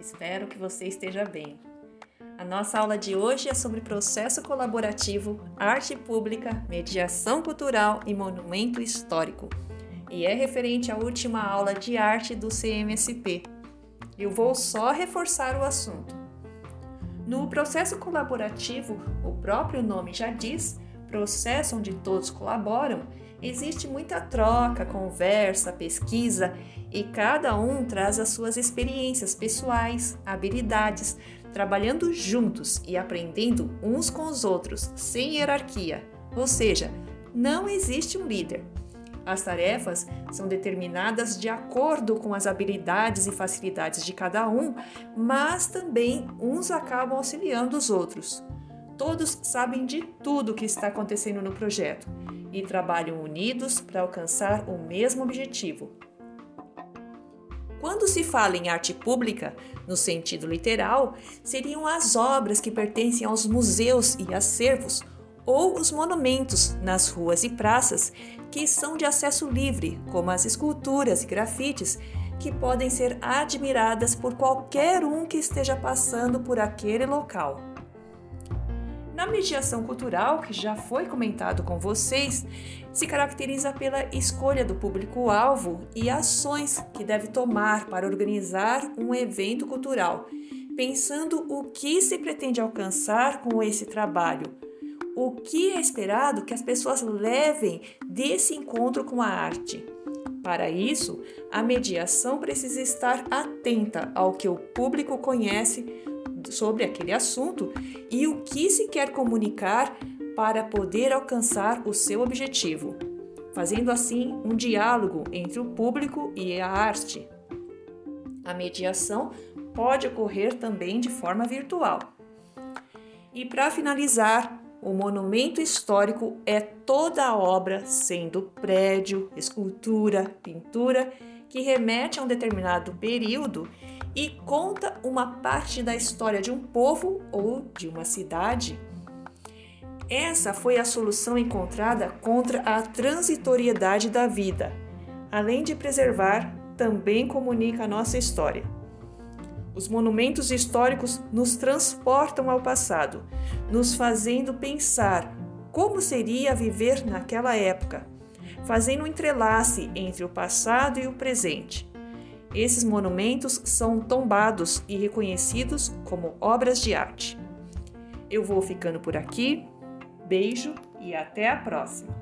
Espero que você esteja bem. A nossa aula de hoje é sobre processo colaborativo, arte pública, mediação cultural e monumento histórico. E é referente à última aula de arte do CMSP. Eu vou só reforçar o assunto. No processo colaborativo, o próprio nome já diz, processo onde todos colaboram, existe muita troca, conversa, pesquisa e cada um traz as suas experiências pessoais, habilidades, trabalhando juntos e aprendendo uns com os outros, sem hierarquia. Ou seja, não existe um líder. As tarefas são determinadas de acordo com as habilidades e facilidades de cada um, mas também uns acabam auxiliando os outros. Todos sabem de tudo o que está acontecendo no projeto e trabalham unidos para alcançar o mesmo objetivo. Quando se fala em arte pública, no sentido literal, seriam as obras que pertencem aos museus e acervos ou os monumentos nas ruas e praças que são de acesso livre, como as esculturas e grafites, que podem ser admiradas por qualquer um que esteja passando por aquele local. Na mediação cultural, que já foi comentado com vocês, se caracteriza pela escolha do público-alvo e ações que deve tomar para organizar um evento cultural, pensando o que se pretende alcançar com esse trabalho o que é esperado que as pessoas levem desse encontro com a arte. Para isso, a mediação precisa estar atenta ao que o público conhece sobre aquele assunto e o que se quer comunicar para poder alcançar o seu objetivo, fazendo assim um diálogo entre o público e a arte. A mediação pode ocorrer também de forma virtual. E para finalizar, o monumento histórico é toda a obra, sendo prédio, escultura, pintura, que remete a um determinado período e conta uma parte da história de um povo ou de uma cidade. Essa foi a solução encontrada contra a transitoriedade da vida. Além de preservar, também comunica a nossa história. Os monumentos históricos nos transportam ao passado, nos fazendo pensar como seria viver naquela época, fazendo um entrelace entre o passado e o presente. Esses monumentos são tombados e reconhecidos como obras de arte. Eu vou ficando por aqui. Beijo e até a próxima!